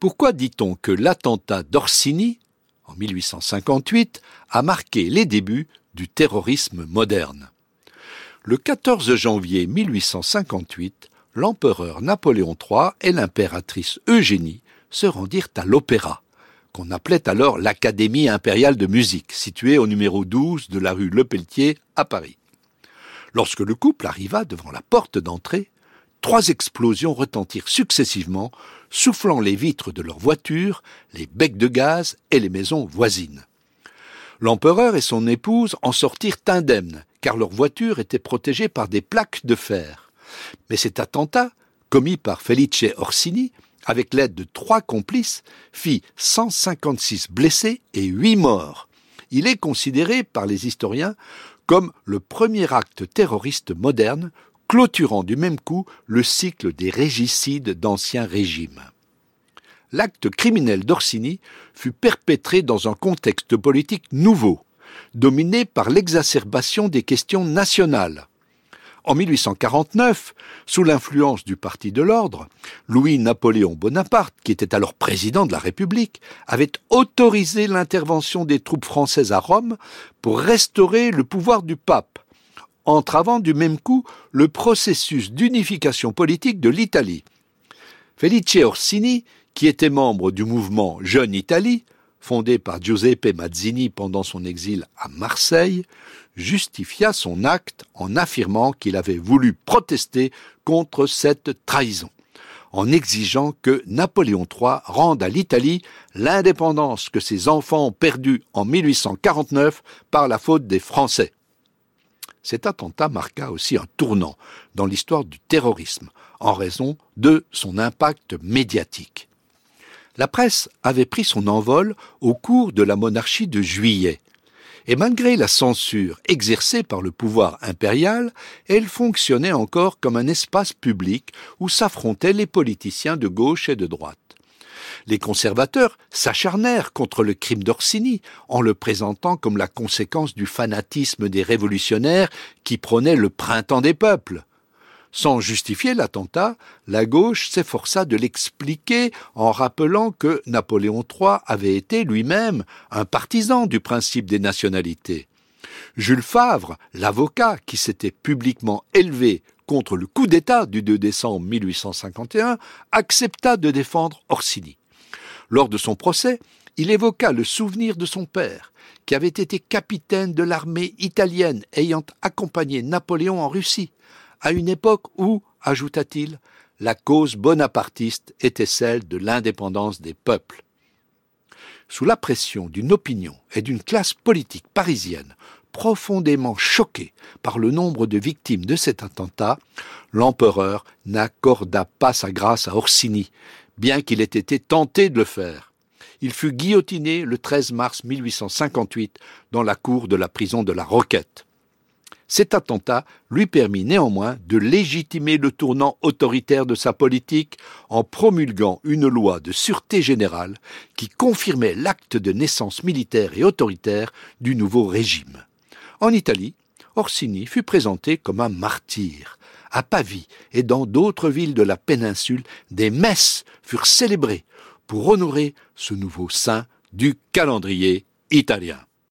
Pourquoi dit-on que l'attentat d'Orsini, en 1858, a marqué les débuts du terrorisme moderne? Le 14 janvier 1858, l'empereur Napoléon III et l'impératrice Eugénie se rendirent à l'opéra, qu'on appelait alors l'Académie impériale de musique, située au numéro 12 de la rue Lepelletier à Paris. Lorsque le couple arriva devant la porte d'entrée, trois explosions retentirent successivement, soufflant les vitres de leur voiture, les becs de gaz et les maisons voisines. L'empereur et son épouse en sortirent indemnes, car leur voiture était protégée par des plaques de fer. Mais cet attentat, commis par Felice Orsini, avec l'aide de trois complices, fit 156 blessés et 8 morts. Il est considéré par les historiens comme le premier acte terroriste moderne clôturant du même coup le cycle des régicides d'anciens régimes. L'acte criminel d'Orsini fut perpétré dans un contexte politique nouveau, dominé par l'exacerbation des questions nationales. En 1849, sous l'influence du Parti de l'Ordre, Louis-Napoléon Bonaparte, qui était alors président de la République, avait autorisé l'intervention des troupes françaises à Rome pour restaurer le pouvoir du pape, entravant du même coup le processus d'unification politique de l'Italie. Felice Orsini, qui était membre du mouvement Jeune Italie, fondé par Giuseppe Mazzini pendant son exil à Marseille, justifia son acte en affirmant qu'il avait voulu protester contre cette trahison, en exigeant que Napoléon III rende à l'Italie l'indépendance que ses enfants ont perdue en 1849 par la faute des Français. Cet attentat marqua aussi un tournant dans l'histoire du terrorisme en raison de son impact médiatique. La presse avait pris son envol au cours de la monarchie de juillet, et malgré la censure exercée par le pouvoir impérial, elle fonctionnait encore comme un espace public où s'affrontaient les politiciens de gauche et de droite. Les conservateurs s'acharnèrent contre le crime d'Orsini en le présentant comme la conséquence du fanatisme des révolutionnaires qui prônaient le printemps des peuples. Sans justifier l'attentat, la gauche s'efforça de l'expliquer en rappelant que Napoléon III avait été lui-même un partisan du principe des nationalités. Jules Favre, l'avocat qui s'était publiquement élevé contre le coup d'État du 2 décembre 1851, accepta de défendre Orsini. Lors de son procès, il évoqua le souvenir de son père, qui avait été capitaine de l'armée italienne ayant accompagné Napoléon en Russie, à une époque où, ajouta-t-il, la cause bonapartiste était celle de l'indépendance des peuples. Sous la pression d'une opinion et d'une classe politique parisienne profondément choquée par le nombre de victimes de cet attentat, l'empereur n'accorda pas sa grâce à Orsini, bien qu'il ait été tenté de le faire. Il fut guillotiné le 13 mars 1858 dans la cour de la prison de la Roquette. Cet attentat lui permit néanmoins de légitimer le tournant autoritaire de sa politique en promulguant une loi de sûreté générale qui confirmait l'acte de naissance militaire et autoritaire du nouveau régime. En Italie, Orsini fut présenté comme un martyr. À Pavie et dans d'autres villes de la péninsule, des messes furent célébrées pour honorer ce nouveau saint du calendrier italien.